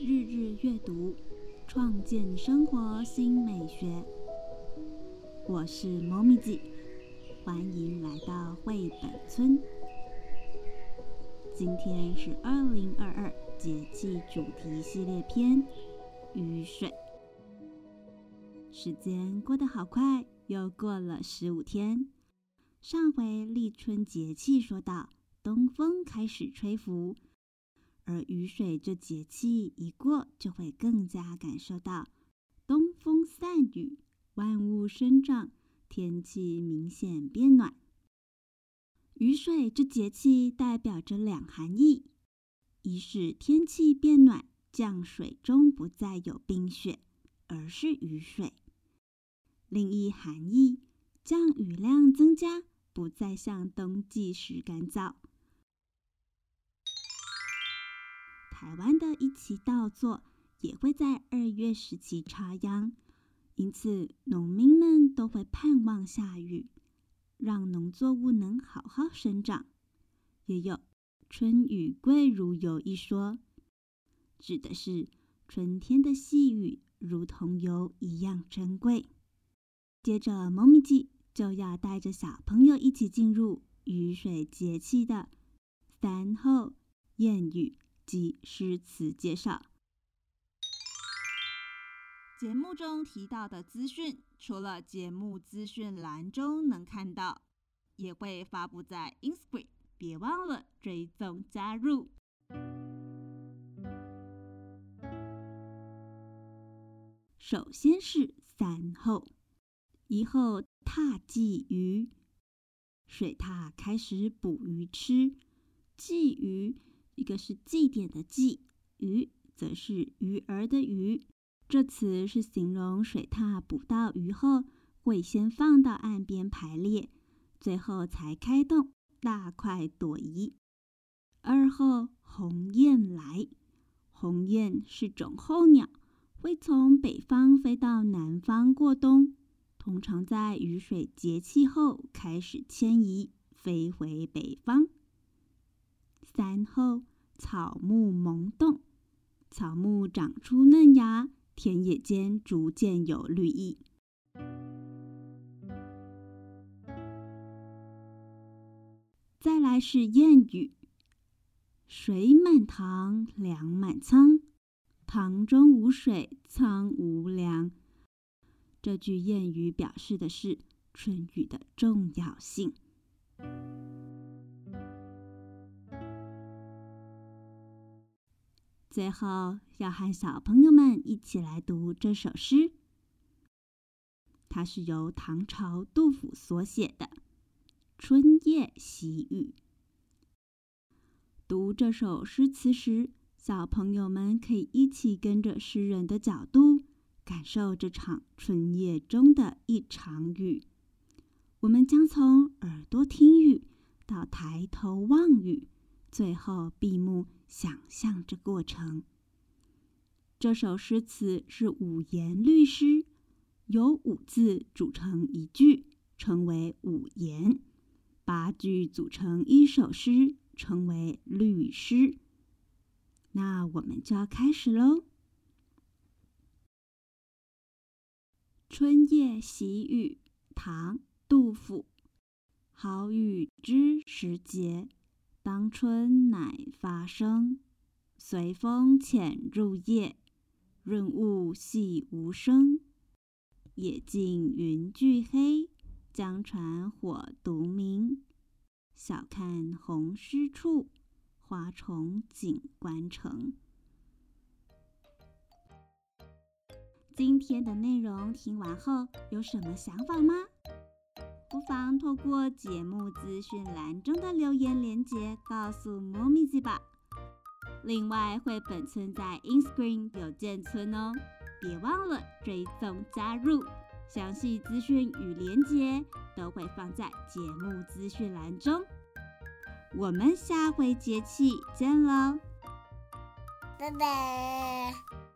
日日阅读，创建生活新美学。我是猫咪姐，欢迎来到绘本村。今天是二零二二节气主题系列篇——雨水。时间过得好快，又过了十五天。上回立春节气说到，东风开始吹拂。而雨水这节气一过，就会更加感受到东风散雨，万物生长，天气明显变暖。雨水这节气代表着两含义：一是天气变暖，降水中不再有冰雪，而是雨水；另一含义，降雨量增加，不再像冬季时干燥。台湾的一期稻作也会在二月时期插秧，因此农民们都会盼望下雨，让农作物能好好生长。也有“春雨贵如油”一说，指的是春天的细雨如同油一样珍贵。接着，猫咪记就要带着小朋友一起进入雨水节气的三候谚语。及诗词介绍。节目中提到的资讯，除了节目资讯栏中能看到，也会发布在 Instagram，别忘了追踪加入。首先是三后，一后踏鲫鱼，水獭开始捕鱼吃，鲫鱼。一个是祭典的祭，鱼则是鱼儿的鱼。这词是形容水獭捕到鱼后，会先放到岸边排列，最后才开动大快朵颐。二后鸿雁来，鸿雁是种候鸟，会从北方飞到南方过冬，通常在雨水节气后开始迁移，飞回北方。三后。草木萌动，草木长出嫩芽，田野间逐渐有绿意。再来是谚语：“水满塘，粮满仓，塘中无水，仓无粮。”这句谚语表示的是春雨的重要性。最后要和小朋友们一起来读这首诗，它是由唐朝杜甫所写的《春夜喜雨》。读这首诗词时，小朋友们可以一起跟着诗人的角度，感受这场春夜中的一场雨。我们将从耳朵听雨到抬头望雨，最后闭目。想象这过程。这首诗词是五言律诗，由五字组成一句，称为五言；八句组成一首诗，称为律诗。那我们就要开始喽。《春夜喜雨》唐·杜甫。好雨知时节。当春乃发生，随风潜入夜，润物细无声。野径云俱黑，江船火独明。晓看红湿处，花重锦官城。今天的内容听完后，有什么想法吗？不妨透过节目资讯栏中的留言连接告诉猫咪子吧。另外，绘本村在 InScreen 有建村哦，别忘了追踪加入。详细资讯与连接都会放在节目资讯栏中。我们下回节气见喽，拜拜。